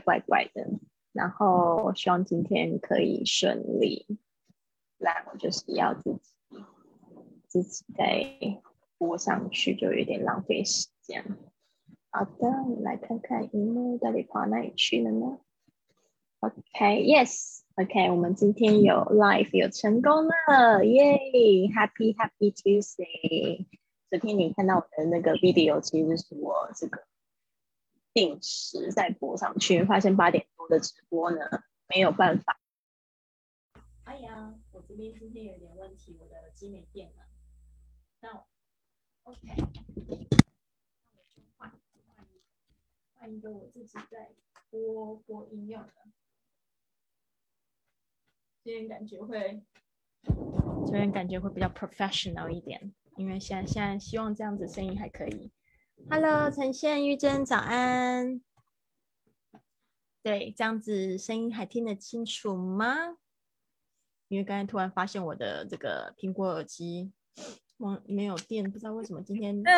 怪怪的。然后我希望今天可以顺利。来，我就是要自己自己再播上去，就有点浪费时间。好的，我们来看看荧幕到底跑哪里去了呢？OK，Yes，OK，我们今天有 Live 有成功了，耶！Happy Happy Tuesday。昨天你看到我的那个 video，其实是我这个定时再播上去，发现八点多的直播呢没有办法。哎呀。我这边今天有点问题，我的耳机没电了。那 OK，那我就换换一换一个我自己在播播音用的。今天感觉会，今天感觉会比较 professional 一点，因为现在现在希望这样子声音还可以。Hello，陈宪玉珍，早安。对，这样子声音还听得清楚吗？因为刚才突然发现我的这个苹果耳机忘没有电，不知道为什么今天不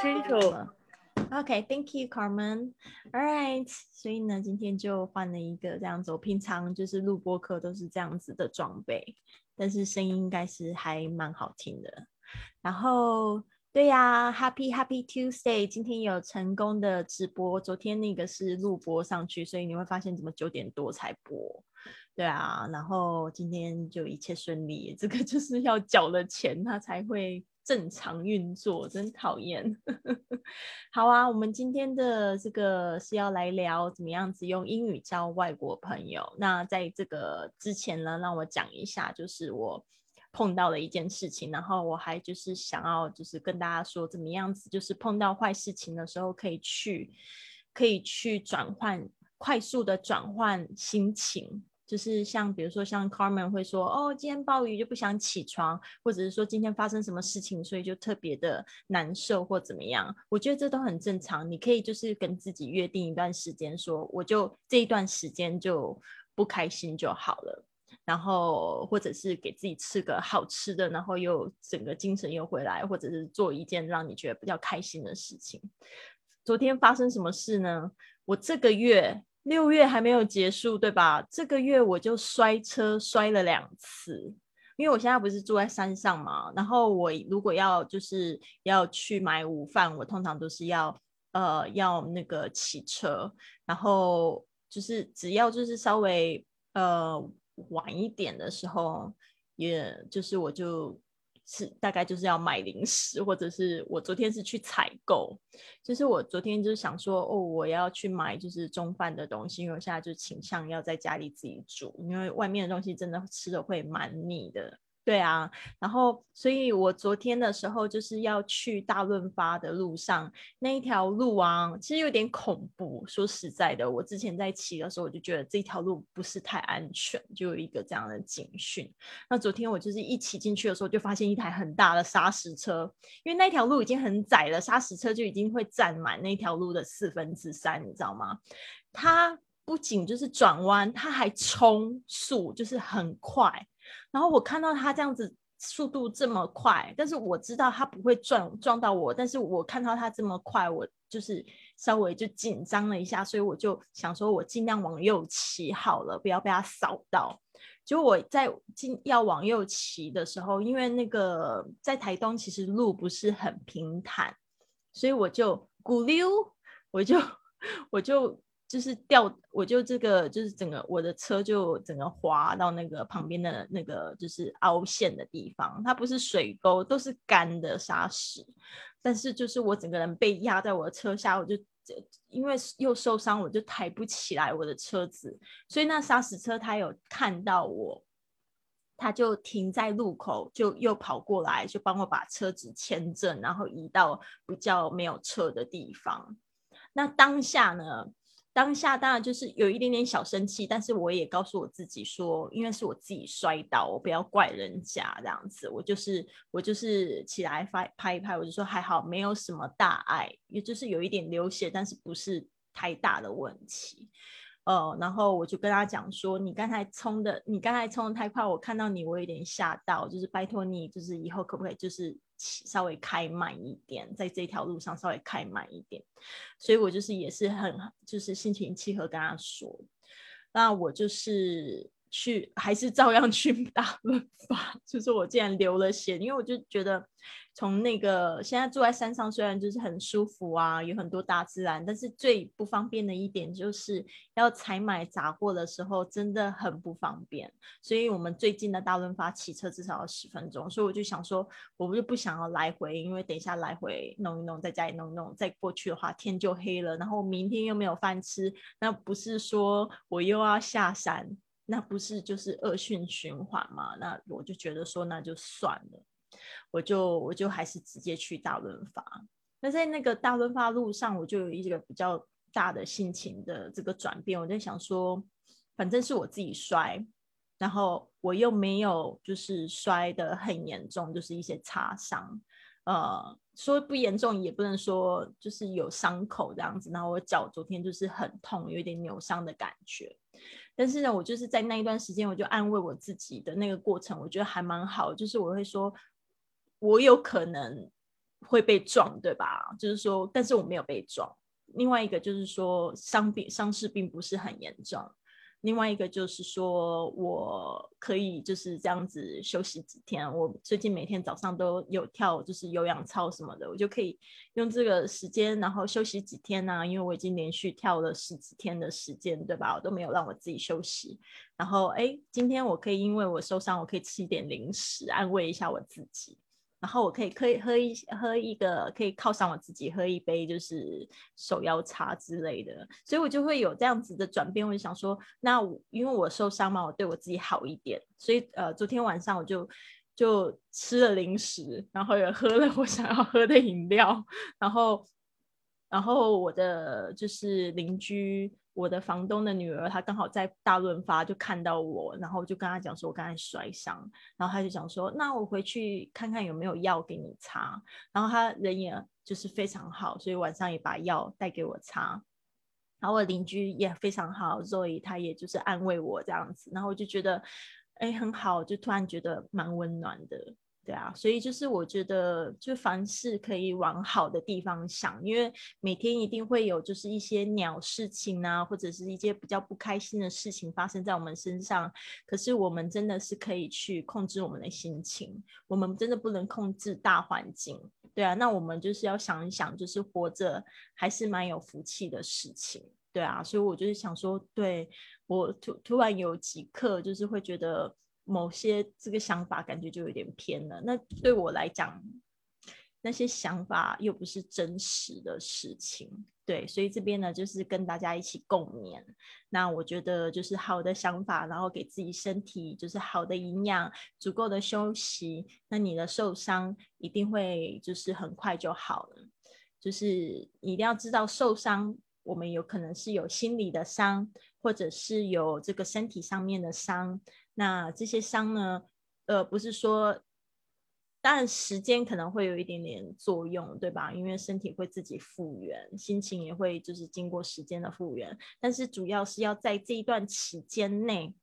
清楚。OK，Thank you, Carmen. All right，所以呢，今天就换了一个这样子。我平常就是录播课都是这样子的装备，但是声音应该是还蛮好听的。然后，对呀，Happy Happy Tuesday，今天有成功的直播。昨天那个是录播上去，所以你会发现怎么九点多才播。对啊，然后今天就一切顺利，这个就是 要缴了钱，它才会正常运作，真讨厌。好啊，我们今天的这个是要来聊怎么样子用英语交外国朋友。那在这个之前呢，让我讲一下，就是我碰到的一件事情，然后我还就是想要就是跟大家说，怎么样子就是碰到坏事情的时候，可以去可以去转换，快速的转换心情。就是像比如说像 Carmen 会说哦，今天暴雨就不想起床，或者是说今天发生什么事情，所以就特别的难受或怎么样。我觉得这都很正常。你可以就是跟自己约定一段时间，说我就这一段时间就不开心就好了。然后或者是给自己吃个好吃的，然后又整个精神又回来，或者是做一件让你觉得比较开心的事情。昨天发生什么事呢？我这个月。六月还没有结束，对吧？这个月我就摔车摔了两次，因为我现在不是住在山上嘛。然后我如果要就是要去买午饭，我通常都是要呃要那个骑车，然后就是只要就是稍微呃晚一点的时候，也就是我就。是大概就是要买零食，或者是我昨天是去采购，就是我昨天就是想说，哦，我要去买就是中饭的东西，因为我现在就倾向要在家里自己煮，因为外面的东西真的吃的会蛮腻的。对啊，然后所以我昨天的时候就是要去大润发的路上那一条路啊，其实有点恐怖。说实在的，我之前在骑的时候，我就觉得这条路不是太安全，就有一个这样的警讯。那昨天我就是一骑进去的时候，就发现一台很大的砂石车，因为那条路已经很窄了，砂石车就已经会占满那条路的四分之三，你知道吗？它不仅就是转弯，它还冲速，就是很快。然后我看到他这样子速度这么快，但是我知道他不会撞撞到我，但是我看到他这么快，我就是稍微就紧张了一下，所以我就想说，我尽量往右骑好了，不要被他扫到。就我在进要往右骑的时候，因为那个在台东其实路不是很平坦，所以我就咕溜，我就 我就。就是掉，我就这个就是整个我的车就整个滑到那个旁边的那个就是凹陷的地方，它不是水沟，都是干的沙石，但是就是我整个人被压在我的车下，我就因为又受伤，我就抬不起来我的车子，所以那沙石车他有看到我，他就停在路口，就又跑过来，就帮我把车子牵正，然后移到比较没有车的地方。那当下呢？当下当然就是有一点点小生气，但是我也告诉我自己说，因为是我自己摔倒，我不要怪人家这样子。我就是我就是起来拍拍一拍，我就说还好，没有什么大碍，也就是有一点流血，但是不是太大的问题。呃，然后我就跟他讲说，你刚才冲的，你刚才冲的太快，我看到你，我有点吓到，就是拜托你，就是以后可不可以就是。稍微开慢一点，在这条路上稍微开慢一点。所以我就是也是很就是心情契合跟他说，那我就是去还是照样去打论法，就是我竟然流了血，因为我就觉得。从那个现在住在山上，虽然就是很舒服啊，有很多大自然，但是最不方便的一点就是要采买杂货的时候真的很不方便。所以我们最近的大润发骑车至少要十分钟，所以我就想说，我不就不想要来回，因为等一下来回弄一弄，在家里弄一弄，再过去的话天就黑了，然后明天又没有饭吃，那不是说我又要下山，那不是就是恶性循环嘛？那我就觉得说那就算了。我就我就还是直接去大润发。那在那个大润发路上，我就有一个比较大的心情的这个转变。我在想说，反正是我自己摔，然后我又没有就是摔得很严重，就是一些擦伤。呃，说不严重也不能说就是有伤口这样子。然后我脚昨天就是很痛，有一点扭伤的感觉。但是呢，我就是在那一段时间，我就安慰我自己的那个过程，我觉得还蛮好。就是我会说。我有可能会被撞，对吧？就是说，但是我没有被撞。另外一个就是说，伤病伤势并不是很严重。另外一个就是说，我可以就是这样子休息几天。我最近每天早上都有跳，就是有氧操什么的，我就可以用这个时间，然后休息几天呢？因为我已经连续跳了十几天的时间，对吧？我都没有让我自己休息。然后，哎，今天我可以因为我受伤，我可以吃一点零食，安慰一下我自己。然后我可以可以喝一喝一个，可以犒赏我自己，喝一杯就是手摇茶之类的，所以我就会有这样子的转变。我就想说，那因为我受伤嘛，我对我自己好一点，所以呃，昨天晚上我就就吃了零食，然后也喝了我想要喝的饮料，然后然后我的就是邻居。我的房东的女儿，她刚好在大润发就看到我，然后就跟她讲说，我刚才摔伤，然后她就讲说，那我回去看看有没有药给你擦。然后她人也就是非常好，所以晚上也把药带给我擦。然后我邻居也非常好，所以他也就是安慰我这样子，然后我就觉得，哎，很好，就突然觉得蛮温暖的。对啊，所以就是我觉得，就凡事可以往好的地方想，因为每天一定会有就是一些鸟事情啊，或者是一些比较不开心的事情发生在我们身上。可是我们真的是可以去控制我们的心情，我们真的不能控制大环境。对啊，那我们就是要想一想，就是活着还是蛮有福气的事情。对啊，所以我就是想说，对我突突然有几刻就是会觉得。某些这个想法感觉就有点偏了。那对我来讲，那些想法又不是真实的事情，对，所以这边呢就是跟大家一起共勉。那我觉得就是好的想法，然后给自己身体就是好的营养，足够的休息，那你的受伤一定会就是很快就好了。就是一定要知道受伤，我们有可能是有心理的伤，或者是有这个身体上面的伤。那这些伤呢？呃，不是说，当然时间可能会有一点点作用，对吧？因为身体会自己复原，心情也会就是经过时间的复原。但是主要是要在这一段期间内，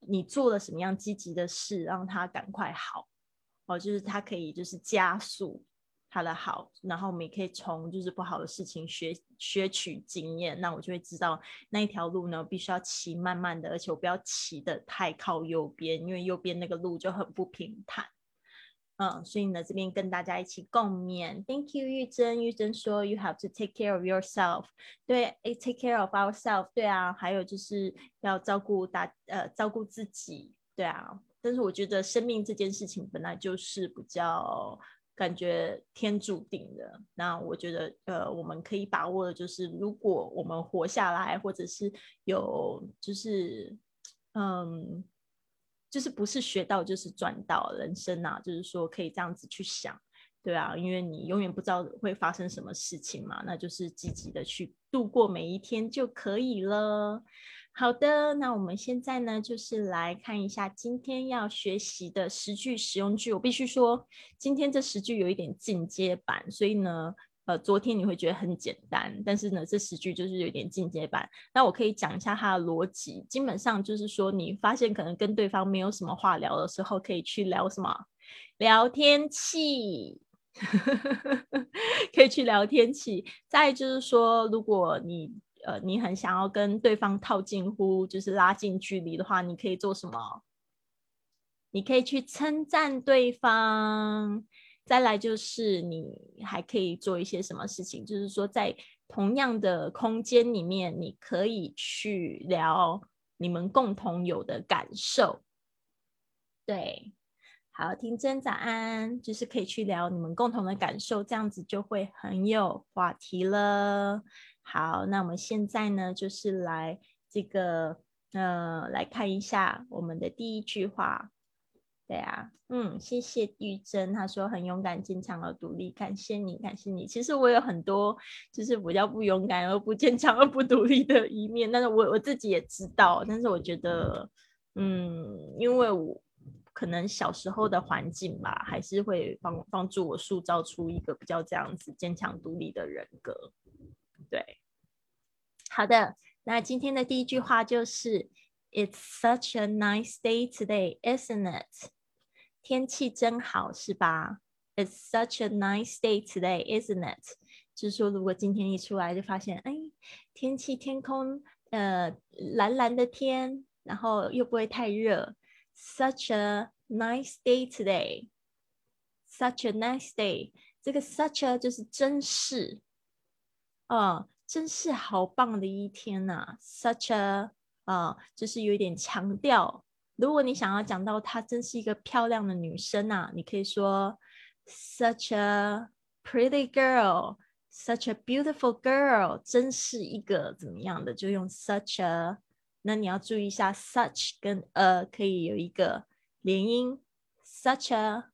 你做了什么样积极的事，让它赶快好，哦，就是它可以就是加速。他的好，然后我们也可以从就是不好的事情学学取经验，那我就会知道那一条路呢，必须要骑慢慢的，而且我不要骑的太靠右边，因为右边那个路就很不平坦。嗯，所以呢，这边跟大家一起共勉。Thank you，玉珍。玉珍说，You have to take care of yourself。对，，take care of ourselves。对啊，还有就是要照顾大呃照顾自己。对啊，但是我觉得生命这件事情本来就是比较。感觉天注定的，那我觉得，呃，我们可以把握的就是，如果我们活下来，或者是有，就是，嗯，就是不是学到就是赚到人生啊，就是说可以这样子去想，对啊，因为你永远不知道会发生什么事情嘛，那就是积极的去度过每一天就可以了。好的，那我们现在呢，就是来看一下今天要学习的十句实用句。我必须说，今天这十句有一点进阶版，所以呢，呃，昨天你会觉得很简单，但是呢，这十句就是有点进阶版。那我可以讲一下它的逻辑，基本上就是说，你发现可能跟对方没有什么话聊的时候，可以去聊什么聊天气，可以去聊天气。再就是说，如果你呃你很想要跟对方套近乎，就是拉近距离的话，你可以做什么？你可以去称赞对方。再来就是你还可以做一些什么事情？就是说在同样的空间里面，你可以去聊你们共同有的感受。对，好，听真早安，就是可以去聊你们共同的感受，这样子就会很有话题了。好，那我们现在呢，就是来这个呃，来看一下我们的第一句话。对啊，嗯，谢谢玉珍，她说很勇敢、坚强而独立，感谢你，感谢你。其实我有很多就是比较不勇敢、而不坚强、而不独立的一面，但是我我自己也知道，但是我觉得，嗯，因为我。可能小时候的环境吧，还是会帮帮助我塑造出一个比较这样子坚强独立的人格。对，好的，那今天的第一句话就是，It's such a nice day today, isn't it？天气真好，是吧？It's such a nice day today, isn't it？就是说，如果今天一出来就发现，哎，天气天空，呃，蓝蓝的天，然后又不会太热。Such a nice day today. Such a nice day. 这个 such a 就是真是，啊，真是好棒的一天呐。Such a 啊，就是有一点强调。如果你想要讲到她真是一个漂亮的女生呐，你可以说 Such a pretty girl. Such a beautiful girl. 真是一个怎么样的，就用 such a。那你要注意一下，such 跟 a 可以有一个连音。Such a,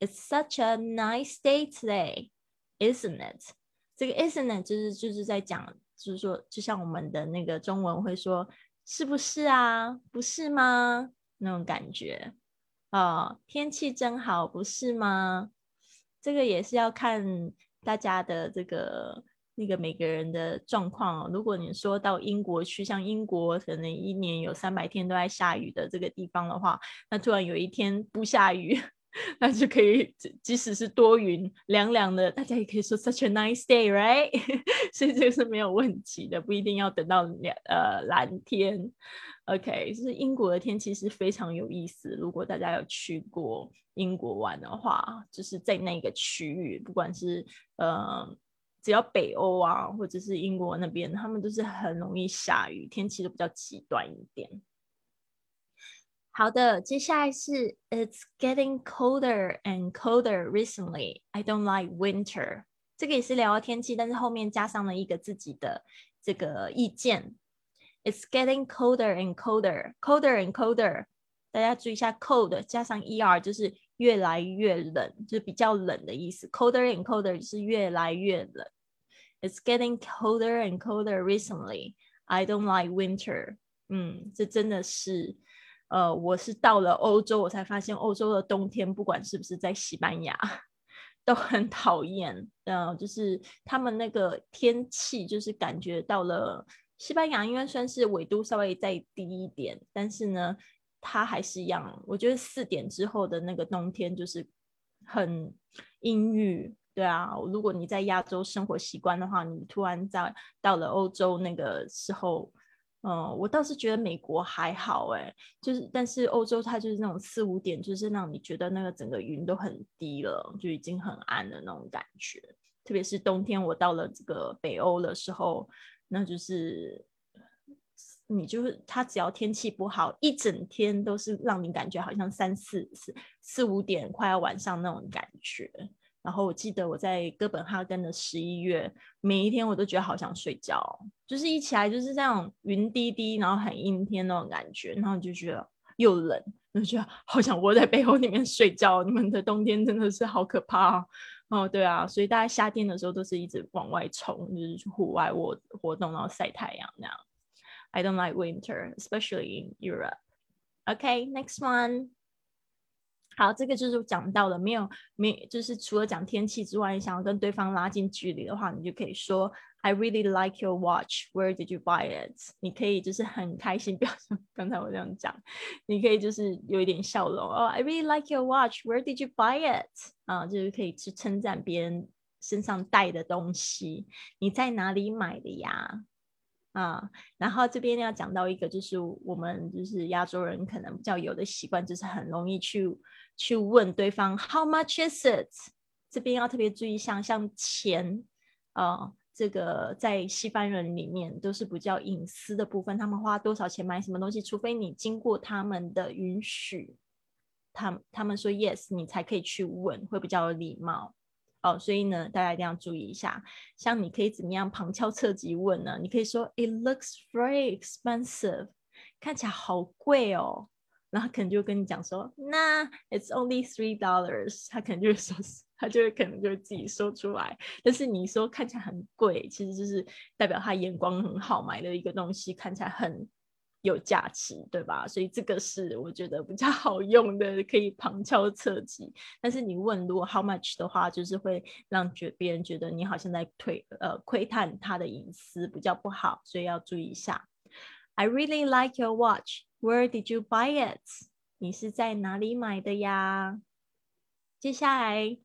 it's such a nice day today, isn't it？这个 isn't 就是就是在讲，就是说，就像我们的那个中文会说，是不是啊？不是吗？那种感觉哦，天气真好，不是吗？这个也是要看大家的这个。那个每个人的状况，如果你说到英国去，像英国可能一年有三百天都在下雨的这个地方的话，那突然有一天不下雨，那就可以即使是多云凉凉的，大家也可以说 such a nice day，right？所以这个是没有问题的，不一定要等到两呃蓝天。OK，就是英国的天气是非常有意思。如果大家有去过英国玩的话，就是在那个区域，不管是呃。只要北欧啊，或者是英国那边，他们都是很容易下雨，天气都比较极端一点。好的，接下来是 It's getting colder and colder recently. I don't like winter. 这个也是聊天气，但是后面加上了一个自己的这个意见。It's getting colder and colder, colder and colder. 大家注意一下，cold 加上 er 就是越来越冷，就是比较冷的意思。Colder and colder 是越来越冷。It's getting colder and colder recently. I don't like winter. 嗯，这真的是， 呃，我是到了欧洲，我才发现欧洲的冬天，不管是不是在西班牙，都很讨厌。嗯，就是他们那个天气，就是感觉到了西班牙，应该算是纬度稍微再低一点，但是呢，它还是一样。我觉得四点之后的那个冬天就是很阴郁。对啊，如果你在亚洲生活习惯的话，你突然在到了欧洲那个时候，嗯，我倒是觉得美国还好哎，就是但是欧洲它就是那种四五点，就是让你觉得那个整个云都很低了，就已经很暗的那种感觉。特别是冬天，我到了这个北欧的时候，那就是你就是它只要天气不好，一整天都是让你感觉好像三四四四五点快要晚上那种感觉。然后我记得我在哥本哈根的十一月，每一天我都觉得好想睡觉，就是一起来就是这样云滴滴，然后很阴天那种感觉，然后就觉得又冷，就觉得好想窝在被窝里面睡觉。你们的冬天真的是好可怕哦，对啊，所以大家夏天的时候都是一直往外冲，就是去户外活活动，然后晒太阳那样。I don't like winter, especially in Europe. Okay, next one. 好，这个就是讲到了，没有没就是除了讲天气之外，你想要跟对方拉近距离的话，你就可以说 I really like your watch. Where did you buy it? 你可以就是很开心，不要像刚才我这样讲，你可以就是有一点笑容哦。I really like your watch. Where did you buy it? 啊，就是可以去称赞别人身上带的东西，你在哪里买的呀？啊，然后这边要讲到一个，就是我们就是亚洲人可能比较有的习惯，就是很容易去去问对方 How much is it？这边要特别注意，像像钱啊，这个在西方人里面都是比较隐私的部分，他们花多少钱买什么东西，除非你经过他们的允许，他他们说 Yes，你才可以去问，会比较有礼貌。哦，所以呢，大家一定要注意一下。像你可以怎么样旁敲侧击问呢？你可以说，It looks very expensive，看起来好贵哦。然后可能就跟你讲说，那 It's only three dollars。他可能就会说，他就会可能就会自己说出来。但是你说看起来很贵，其实就是代表他眼光很好，买的一个东西看起来很。有价值，对吧？所以这个是我觉得比较好用的，可以旁敲侧击。但是你问如果 how much 的话，就是会让觉别人觉得你好像在推呃窥探他的隐私，比较不好，所以要注意一下。I really like your watch. Where did you buy it? 你是在哪里买的呀？接下来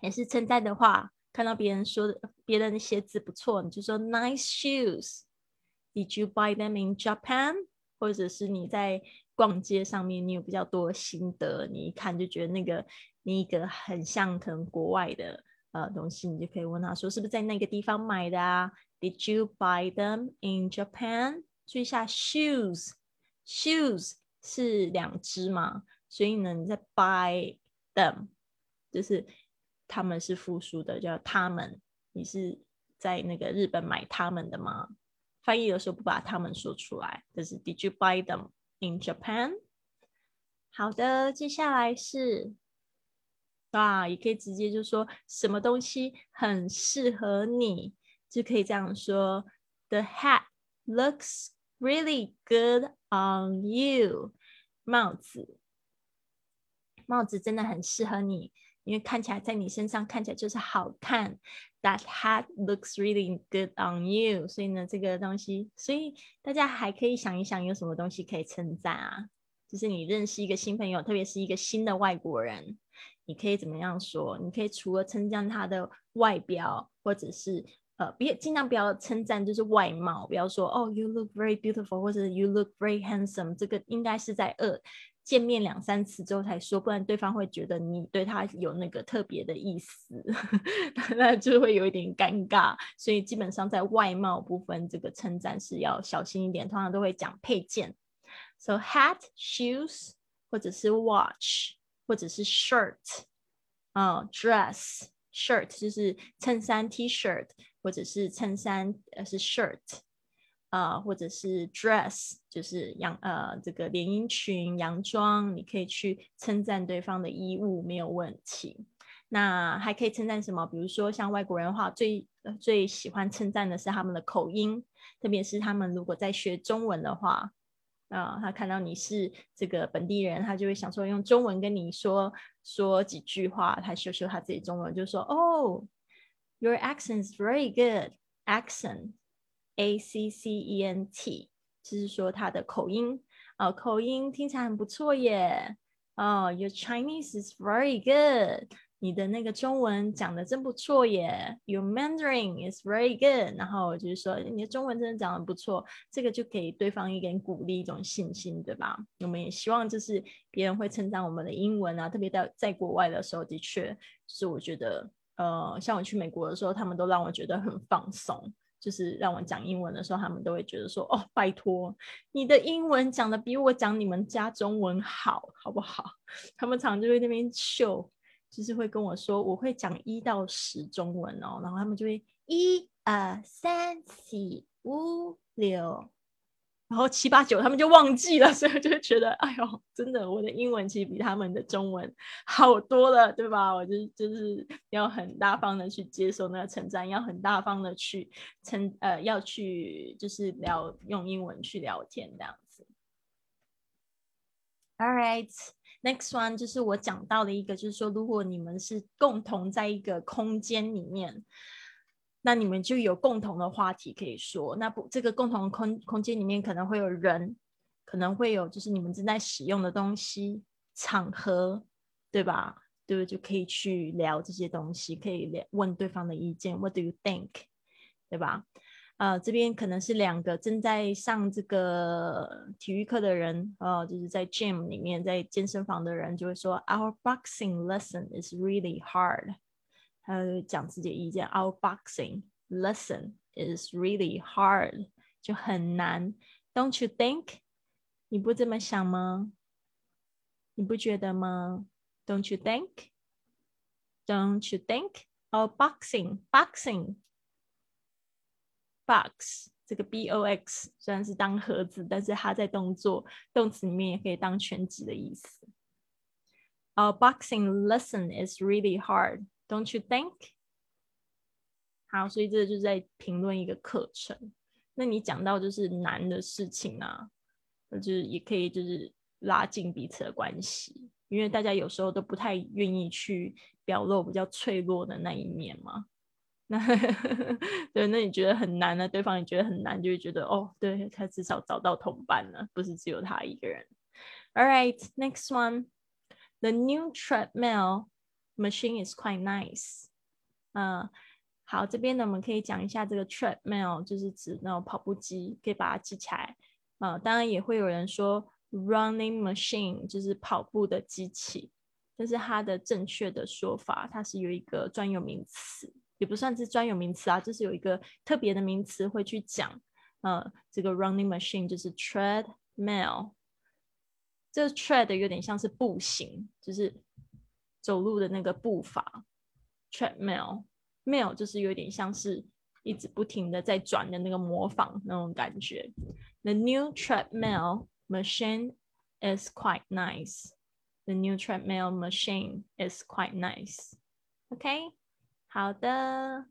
也是称赞的话，看到别人说的别人的鞋子不错，你就说 nice shoes。Did you buy them in Japan？或者是你在逛街上面，你有比较多心得，你一看就觉得那个那个很像可能国外的呃东西，你就可以问他说是不是在那个地方买的啊？Did you buy them in Japan？注意一下，shoes，shoes 是两只嘛，所以呢你在 buy them，就是他们是复数的，叫他们，你是在那个日本买他们的吗？翻译的时候不把他们说出来，这是 Did you buy them in Japan？好的，接下来是啊，也可以直接就说什么东西很适合你，就可以这样说：The hat looks really good on you。帽子，帽子真的很适合你。因为看起来在你身上看起来就是好看，That hat looks really good on you。所以呢，这个东西，所以大家还可以想一想，有什么东西可以称赞啊？就是你认识一个新朋友，特别是一个新的外国人，你可以怎么样说？你可以除了称赞他的外表，或者是呃，别尽量不要称赞就是外貌，不要说哦，You look very beautiful，或者 You look very handsome。这个应该是在二。见面两三次之后才说，不然对方会觉得你对他有那个特别的意思，那就会有一点尴尬。所以基本上在外貌部分，这个称赞是要小心一点，通常都会讲配件。So hat, shoes，或者是 watch，或者是 shirt，啊，dress shirt 就是衬衫 T-shirt，或者是衬衫呃是 shirt。啊，或者是 dress，就是洋呃这个连衣裙、洋装，你可以去称赞对方的衣物没有问题。那还可以称赞什么？比如说像外国人的话，最最喜欢称赞的是他们的口音，特别是他们如果在学中文的话，啊，他看到你是这个本地人，他就会想说用中文跟你说说几句话，他秀秀他自己中文，就说哦，Your accent is very good accent。A C C E N T，就是说他的口音啊，口音听起来很不错耶。哦，Your Chinese is very good，你的那个中文讲的真不错耶。Your Mandarin is very good，然后就是说你的中文真的讲的不错，这个就给对方一点鼓励，一种信心，对吧？我们也希望就是别人会称赞我们的英文啊，特别在在国外的时候，的确是我觉得，呃，像我去美国的时候，他们都让我觉得很放松。就是让我讲英文的时候，他们都会觉得说：“哦，拜托，你的英文讲的比我讲你们家中文好，好不好？” 他们常就会那边秀，就是会跟我说：“我会讲一到十中文哦。”然后他们就会一二三四五六。然后七八九他们就忘记了，所以就觉得，哎呦，真的，我的英文其实比他们的中文 好多了，对吧？我就就是要很大方的去接受那个称赞，要很大方的去称，呃，要去就是聊用英文去聊天这样子。All right，Next one 就是我讲到的一个，就是说，如果你们是共同在一个空间里面，那你们就有共同的话题可以说。那不，这个共同空空间里面可能会有人，可能会有就是你们正在使用的东西、场合，对吧？对不对？就可以去聊这些东西，可以聊问对方的意见。What do you think？对吧？呃，这边可能是两个正在上这个体育课的人，呃，就是在 gym 里面，在健身房的人就会说，Our boxing lesson is really hard。他讲自己的意见，Our boxing lesson is really hard，就很难，Don't you think？你不这么想吗？你不觉得吗？Don't you think? Don't you think? Oh, boxing, boxing, box 这个 b o x 虽然是当盒子，但是它在动作动词里面也可以当全职的意思。Our boxing lesson is really hard, Don't you think? 好，所以这就是在评论一个课程。那你讲到就是难的事情啊，就是也可以就是拉近彼此的关系。因为大家有时候都不太愿意去表露比较脆弱的那一面嘛，那 对，那你觉得很难呢？对方也觉得很难，就会觉得哦，对他至少找到同伴了，不是只有他一个人。All right, next one, the new treadmill machine is quite nice. 嗯，好，这边呢我们可以讲一下这个 treadmill，就是指那种跑步机，可以把它记起来。啊，当然也会有人说。Running machine 就是跑步的机器，但是它的正确的说法，它是有一个专有名词，也不算是专有名词啊，就是有一个特别的名词会去讲。呃，这个 running machine 就是 treadmill，这 tread 有点像是步行，就是走路的那个步伐。treadmill，mill 就是有点像是一直不停的在转的那个模仿那种感觉。The new treadmill。machine is quite nice. The new treadmill machine is quite nice. OK，好的，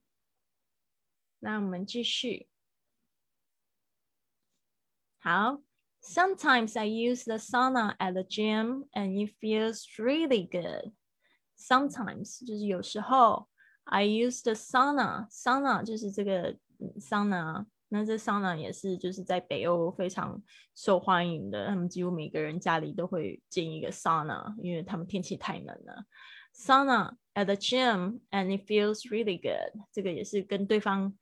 那我们继续。好，Sometimes I use the sauna at the gym and it feels really good. Sometimes 就是有时候，I use the sauna，sauna 就是这个 sauna。那这 sauna 也是就是在北欧非常受欢迎的，他们几乎每个人家里都会建一个 sauna，，因为他们天气太冷了。Sauna at the gym and it feels really good。这个也是跟对方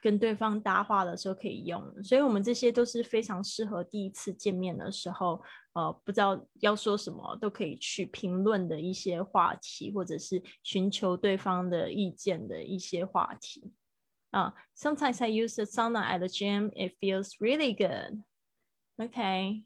跟对方搭话的时候可以用，所以我们这些都是非常适合第一次见面的时候，呃，不知道要说什么都可以去评论的一些话题，或者是寻求对方的意见的一些话题。啊，sometimes I use the sauna at the gym. It feels really good. OK，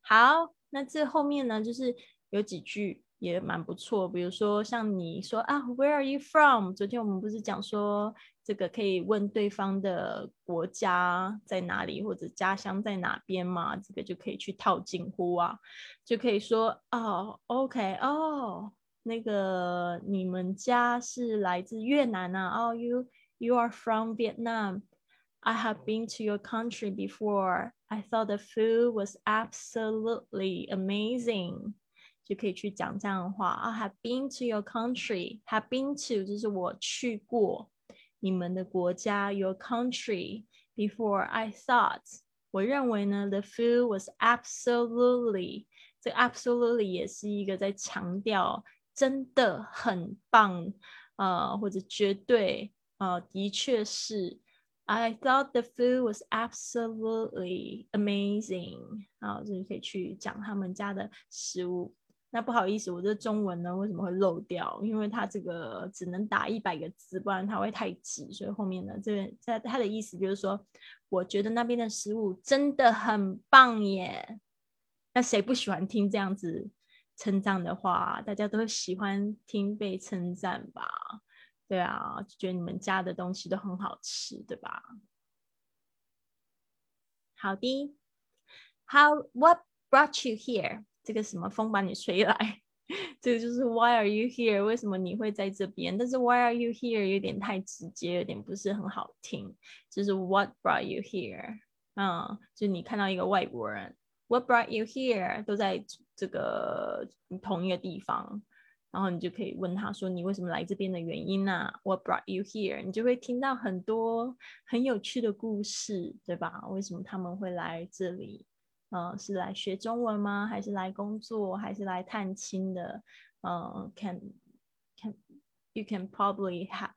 好，那这后面呢，就是有几句也蛮不错，比如说像你说啊，Where are you from？昨天我们不是讲说这个可以问对方的国家在哪里或者家乡在哪边吗？这个就可以去套近乎啊，就可以说哦，OK，哦，那个你们家是来自越南啊？哦，You You are from Vietnam. I have been to your country before. I thought the food was absolutely amazing. 就可以去讲这样的话。I have been to your country. Have been to 就是我去过你们的国家，your country before. I thought 我认为呢，the food was absolutely 这 absolutely 也是一个在强调真的很棒，呃，或者绝对。呃，的确是。I thought the food was absolutely amazing。啊，就可以去讲他们家的食物。那不好意思，我这中文呢为什么会漏掉？因为它这个只能打一百个字，不然它会太挤。所以后面呢，这在它的意思就是说，我觉得那边的食物真的很棒耶。那谁不喜欢听这样子称赞的话？大家都喜欢听被称赞吧。对啊，就觉得你们家的东西都很好吃，对吧？好的，How what brought you here？这个什么风把你吹来？这个就是 Why are you here？为什么你会在这边？但是 Why are you here 有点太直接，有点不是很好听。就是 What brought you here？嗯，就你看到一个外国人 What brought you here？都在这个同一个地方，然后你就可以问他说你为什么来这边的原因呢？What brought you here？你就会听到很多很有趣的故事，对吧？为什么他们会来这里？呃，是来学中文吗？还是来工作？还是来探亲的？呃，can can you can probably have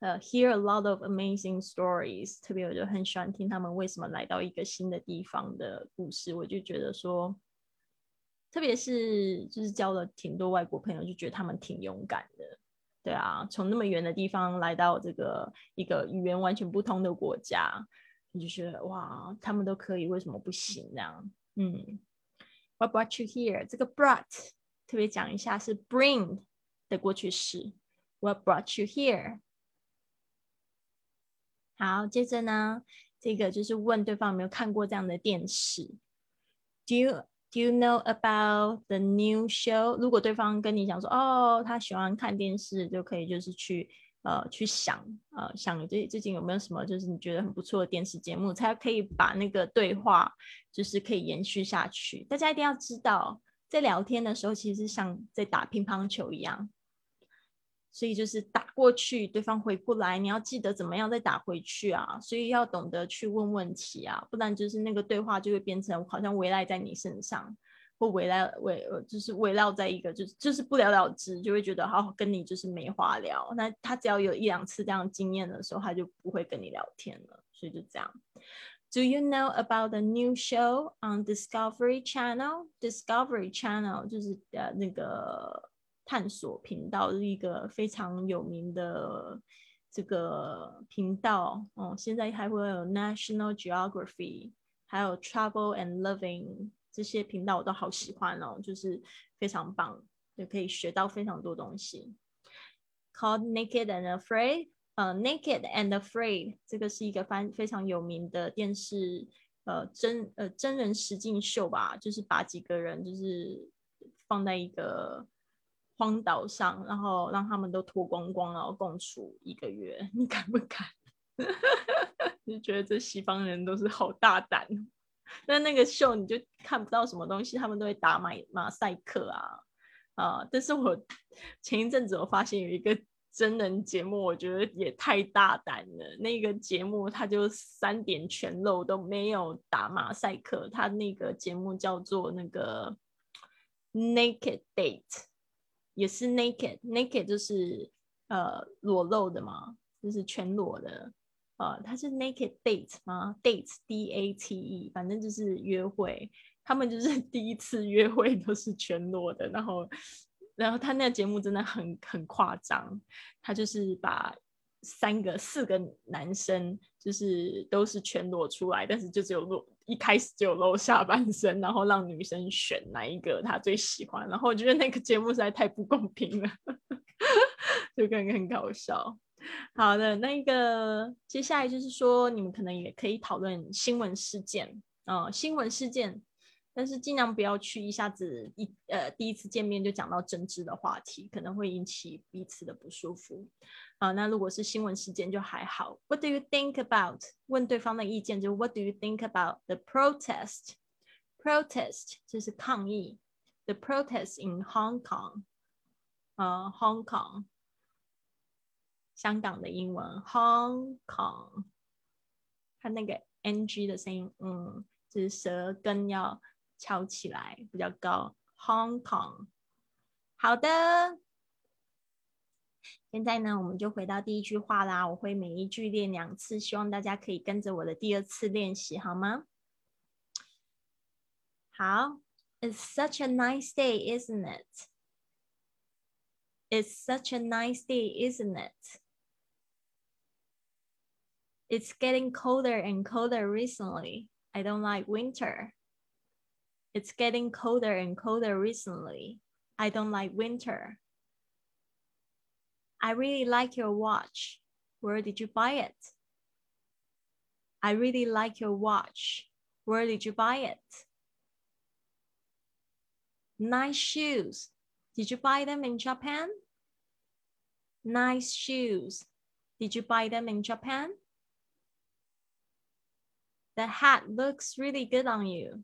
呃 hear a lot of amazing stories。特别我就很喜欢听他们为什么来到一个新的地方的故事。我就觉得说，特别是就是交了挺多外国朋友，就觉得他们挺勇敢的。对啊，从那么远的地方来到这个一个语言完全不通的国家。你就觉得哇，他们都可以，为什么不行呢？嗯，What brought you here？这个 brought 特别讲一下是 bring 的过去式。What brought you here？好，接着呢，这个就是问对方有没有看过这样的电视。Do you Do you know about the new show？如果对方跟你讲说，哦，他喜欢看电视，就可以就是去。呃，去想，呃，想最最近有没有什么就是你觉得很不错的电视节目，才可以把那个对话就是可以延续下去。大家一定要知道，在聊天的时候，其实像在打乒乓球一样，所以就是打过去，对方回过来，你要记得怎么样再打回去啊。所以要懂得去问问题啊，不然就是那个对话就会变成好像围赖在你身上。会围绕围呃就是围绕在一个就是就是不了了之，就会觉得好跟你就是没话聊。那他只要有一两次这样经验的时候，他就不会跟你聊天了。所以就这样。Do you know about the new show on Discovery Channel? Discovery Channel 就是呃那个探索频道，是一个非常有名的这个频道。哦，现在还会有 National Geography，还有 Travel and Living。这些频道我都好喜欢哦，就是非常棒，就可以学到非常多东西。Called Naked and Afraid，呃，Naked and Afraid，这个是一个非非常有名的电视呃真呃真人实境秀吧，就是把几个人就是放在一个荒岛上，然后让他们都脱光光，然后共处一个月。你敢不敢？你觉得这西方人都是好大胆。那那个秀你就看不到什么东西，他们都会打马马赛克啊啊！但是我前一阵子我发现有一个真人节目，我觉得也太大胆了。那个节目它就三点全露，都没有打马赛克。它那个节目叫做那个 Naked Date，也是 Naked，Naked 就是呃裸露的嘛，就是全裸的。呃，它是 naked date 吗？date d a t e，反正就是约会。他们就是 第一次约会都是全裸的，然后，然后他那个节目真的很很夸张。他就是把三个、四个男生就是都是全裸出来，但是就只有露一开始就露下半身，然后让女生选哪一个他最喜欢。然后我觉得那个节目实在太不公平了，就感觉很搞笑。好的，那个接下来就是说，你们可能也可以讨论新闻事件啊，新闻事件，但是尽量不要去一下子一呃第一次见面就讲到政治的话题，可能会引起彼此的不舒服啊。那如果是新闻事件就还好。What do you think about？问对方的意见就 What do you think about the protest？Protest 就是抗议，the protest in Hong Kong，呃，Hong Kong。香港的英文 Hong Kong，它那个 ng 的声音，嗯，就是舌根要翘起来比较高。Hong Kong，好的，现在呢，我们就回到第一句话啦。我会每一句练两次，希望大家可以跟着我的第二次练习，好吗？好，It's such a nice day, isn't it? It's such a nice day, isn't it? It's getting colder and colder recently. I don't like winter. It's getting colder and colder recently. I don't like winter. I really like your watch. Where did you buy it? I really like your watch. Where did you buy it? Nice shoes. Did you buy them in Japan? Nice shoes. Did you buy them in Japan? The hat looks really good on you.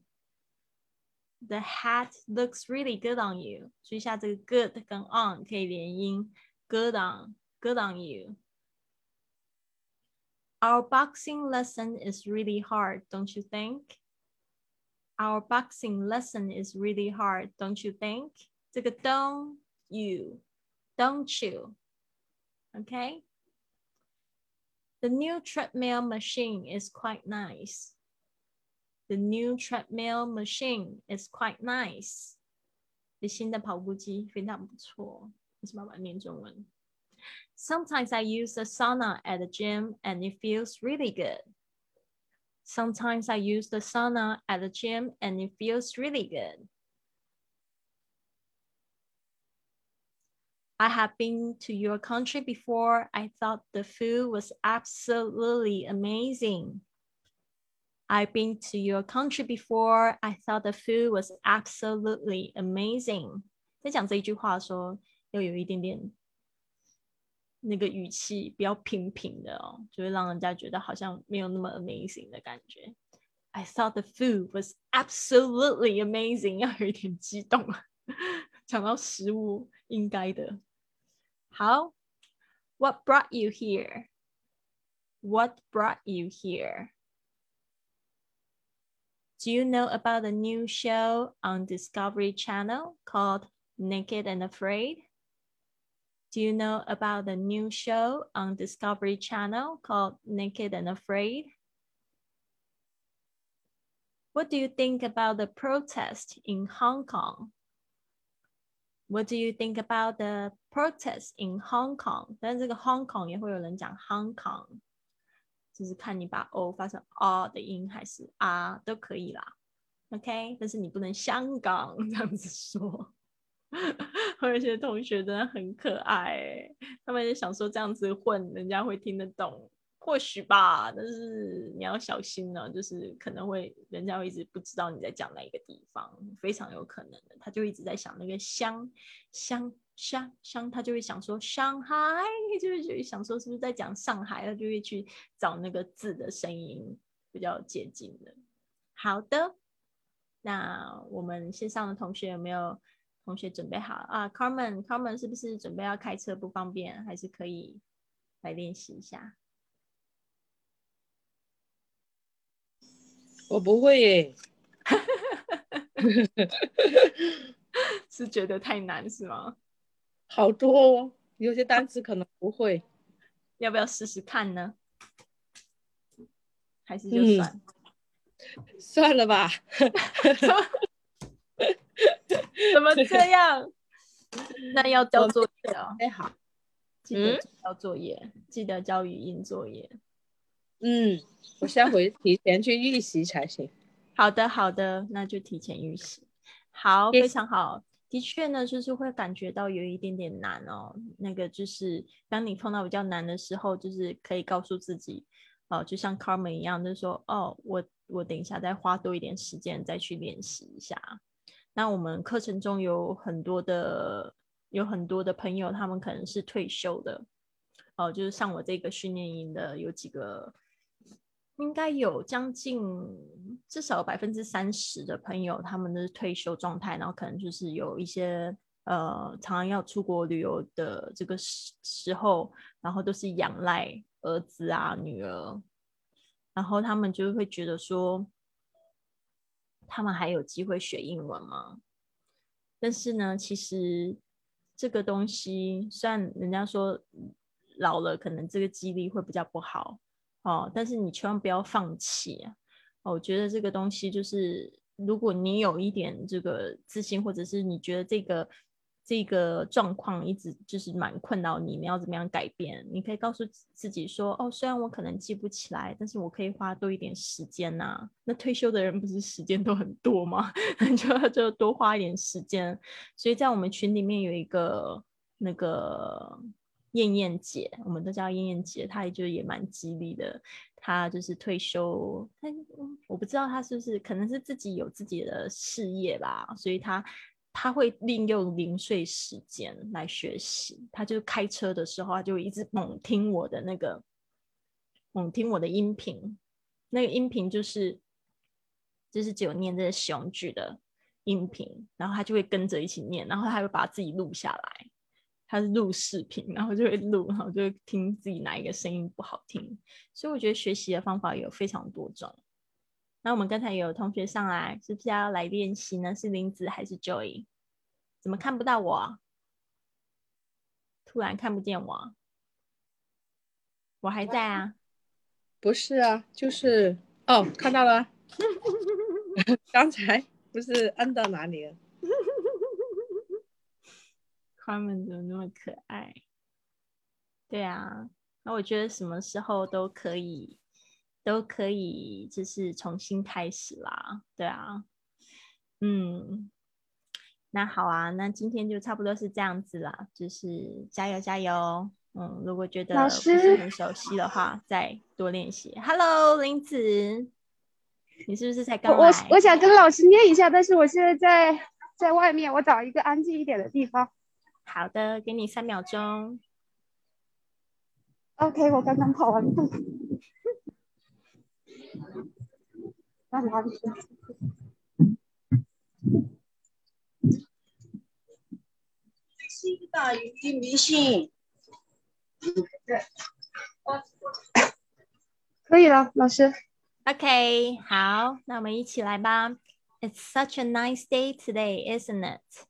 The hat looks really good on you。注意一下这个 good 跟 on 可以连音，good on good on you。Our boxing lesson is really hard, don't you think? Our boxing lesson is really hard, don't you think? 这个 don't you, don't you? Okay. The new treadmill machine is quite nice. The new treadmill machine is quite nice. 新的跑步机非常不错。为什么要念中文？Sometimes I use the sauna at the gym and it feels really good. Sometimes I use the sauna at the gym and it feels really good. I have been to your country before. I thought the food was absolutely amazing. I've been to your country before. I thought the food was absolutely amazing. 在讲这一句话的时候，要有一点点那个语气，不要平平的哦，就会让人家觉得好像没有那么 amazing 的感觉。I thought the food was absolutely amazing，要有一点激动。讲到食物，应该的。 好，What brought you here? What brought you here? Do you know about the new show on Discovery Channel called Naked and Afraid? Do you know about the new show on Discovery Channel called Naked and Afraid? What do you think about the protest in Hong Kong? What do you think about the protest in Hong Kong？但是这个 Hong Kong 也会有人讲 Hong Kong。就是看你把 o 发成 r 的音还是 r 都可以啦，OK？但是你不能香港 这样子说。我有些同学真的很可爱，他们就想说这样子混，人家会听得懂。或许吧，但是你要小心呢，就是可能会人家会一直不知道你在讲哪一个地方，非常有可能的，他就一直在想那个香香香香，他就会想说上海，就会就会想说是不是在讲上海，他就会去找那个字的声音比较接近的。好的，那我们线上的同学有没有同学准备好啊？Carmen，Carmen 是不是准备要开车不方便，还是可以来练习一下？我不会耶，是觉得太难是吗？好多哦，有些单词可能不会，要不要试试看呢？还是就算？算了吧。怎么这样？那要交作业哦。哎，好，记得交作业，记得交语音作业。嗯，我下回提前去预习才行。好的，好的，那就提前预习。好，非常好。的确呢，就是会感觉到有一点点难哦。那个就是当你碰到比较难的时候，就是可以告诉自己，哦，就像 Carmen 一样，就是说，哦，我我等一下再花多一点时间再去练习一下。那我们课程中有很多的有很多的朋友，他们可能是退休的，哦，就是像我这个训练营的有几个。应该有将近至少百分之三十的朋友，他们的退休状态，然后可能就是有一些呃，常常要出国旅游的这个时时候，然后都是仰赖儿子啊、女儿，然后他们就会觉得说，他们还有机会学英文吗？但是呢，其实这个东西虽然人家说老了可能这个记忆力会比较不好。哦，但是你千万不要放弃啊！我觉得这个东西就是，如果你有一点这个自信，或者是你觉得这个这个状况一直就是蛮困扰你，你要怎么样改变？你可以告诉自己说：哦，虽然我可能记不起来，但是我可以花多一点时间呐。那退休的人不是时间都很多吗？就就多花一点时间。所以在我们群里面有一个那个。燕燕姐，我们都叫燕燕姐，她就也蛮激励的。她就是退休，但我不知道她是不是可能是自己有自己的事业吧，所以她她会利用零碎时间来学习。她就开车的时候，她就一直猛听我的那个猛听我的音频，那个音频就是就是只有念这个使用句的。音频，然后他就会跟着一起念，然后他会把自己录下来，他是录视频，然后就会录，然后就会听自己哪一个声音不好听。所以我觉得学习的方法有非常多种。那我们刚才有同学上来，是不是要来练习呢？是林子还是 Joy？怎么看不到我？突然看不见我？我还在啊。不是啊，就是哦，看到了。刚才不是摁到哪里了？他们怎么那么可爱？对啊，那我觉得什么时候都可以，都可以，就是重新开始啦。对啊，嗯，那好啊，那今天就差不多是这样子啦，就是加油加油。嗯，如果觉得不是很熟悉的话，再多练习。Hello，林子，你是不是才刚来？我我想跟老师念一下，但是我现在在在外面，我找一个安静一点的地方。好的，给你三秒钟。OK，我刚刚跑完步。在哪里？新大鱼的迷信。可以了，老师。OK，好，那我们一起来吧。It's such a nice day today, isn't it?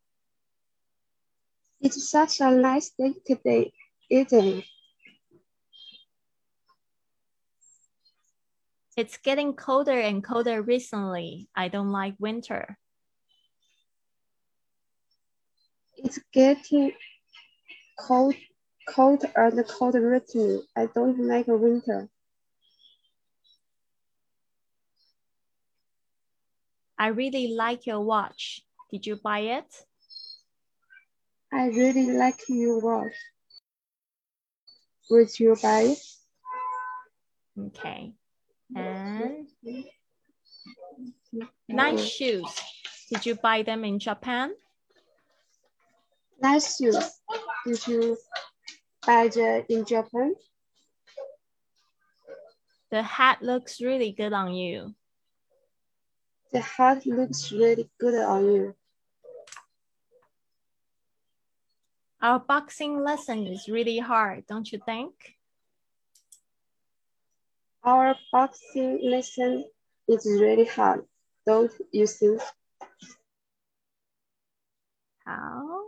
It's such a nice day today, isn't it? It's getting colder and colder recently. I don't like winter. It's getting cold cold and cold recently. I don't like winter. I really like your watch. Did you buy it? I really like your watch. Would you buy it? Okay. And nice shoes. Did you buy them in Japan? Nice shoes. Did you buy the in Japan? The hat looks really good on you. The hat looks really good on you. Our boxing lesson is really hard, don't you think? Our boxing lesson is really hard, don't you think? How?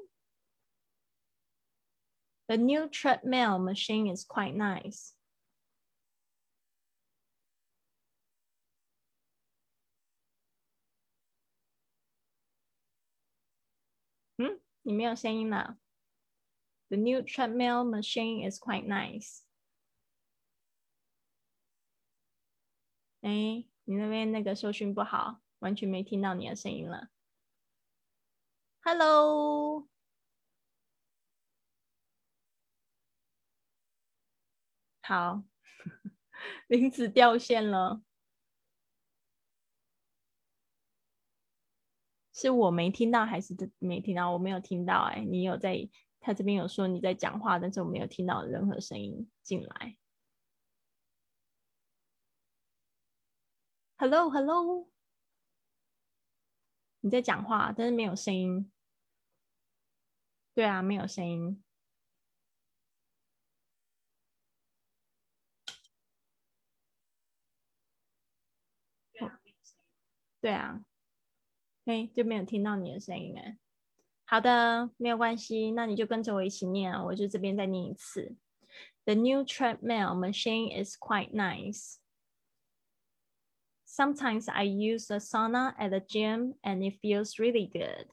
The new treadmill machine is quite nice. 嗯，你没有声音了。 The new treadmill machine is quite nice. 哎，你那边那个收讯不好，完全没听到你的声音了。Hello，好，林子掉线了。是我没听到还是没听到？我没有听到哎，你有在？他这边有说你在讲话，但是我没有听到任何声音进来。Hello，Hello，你在讲话，但是没有声音。对啊，没有声音。对啊。哎，就没有听到你的声音哎。好的，没有关系，那你就跟着我一起念啊。我就这边再念一次。The new treadmill machine is quite nice. Sometimes I use the sauna at the gym and it feels really good.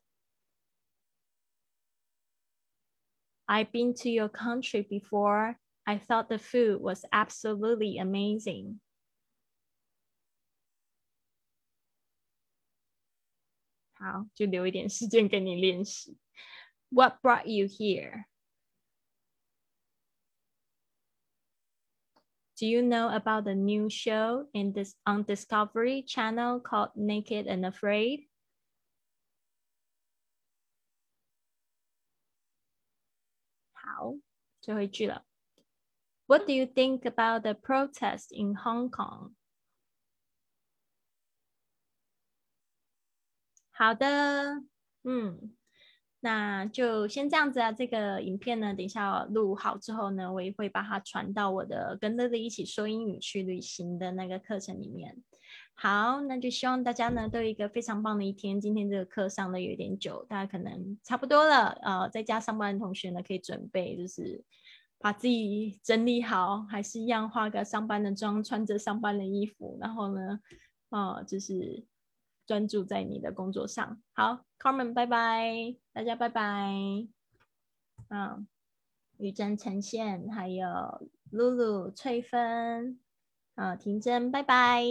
I've been to your country before. I thought the food was absolutely amazing. 好，就留一点时间给你练习。What brought you here? Do you know about the new show in this on Discovery Channel called Naked and Afraid? What do you think about the protest in Hong Kong? 好的，嗯，那就先这样子啊。这个影片呢，等一下录好之后呢，我也会把它传到我的跟乐乐一起说英语去旅行的那个课程里面。好，那就希望大家呢都有一个非常棒的一天。今天这个课上的有点久，大家可能差不多了。呃，在家上班的同学呢，可以准备就是把自己整理好，还是一样化个上班的妆，穿着上班的衣服，然后呢，呃，就是专注在你的工作上。好，Carmen，拜拜，大家拜拜。嗯，雨珍、呈现，还有露露、翠芬，啊，婷珍，拜拜。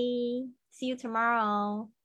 See you tomorrow.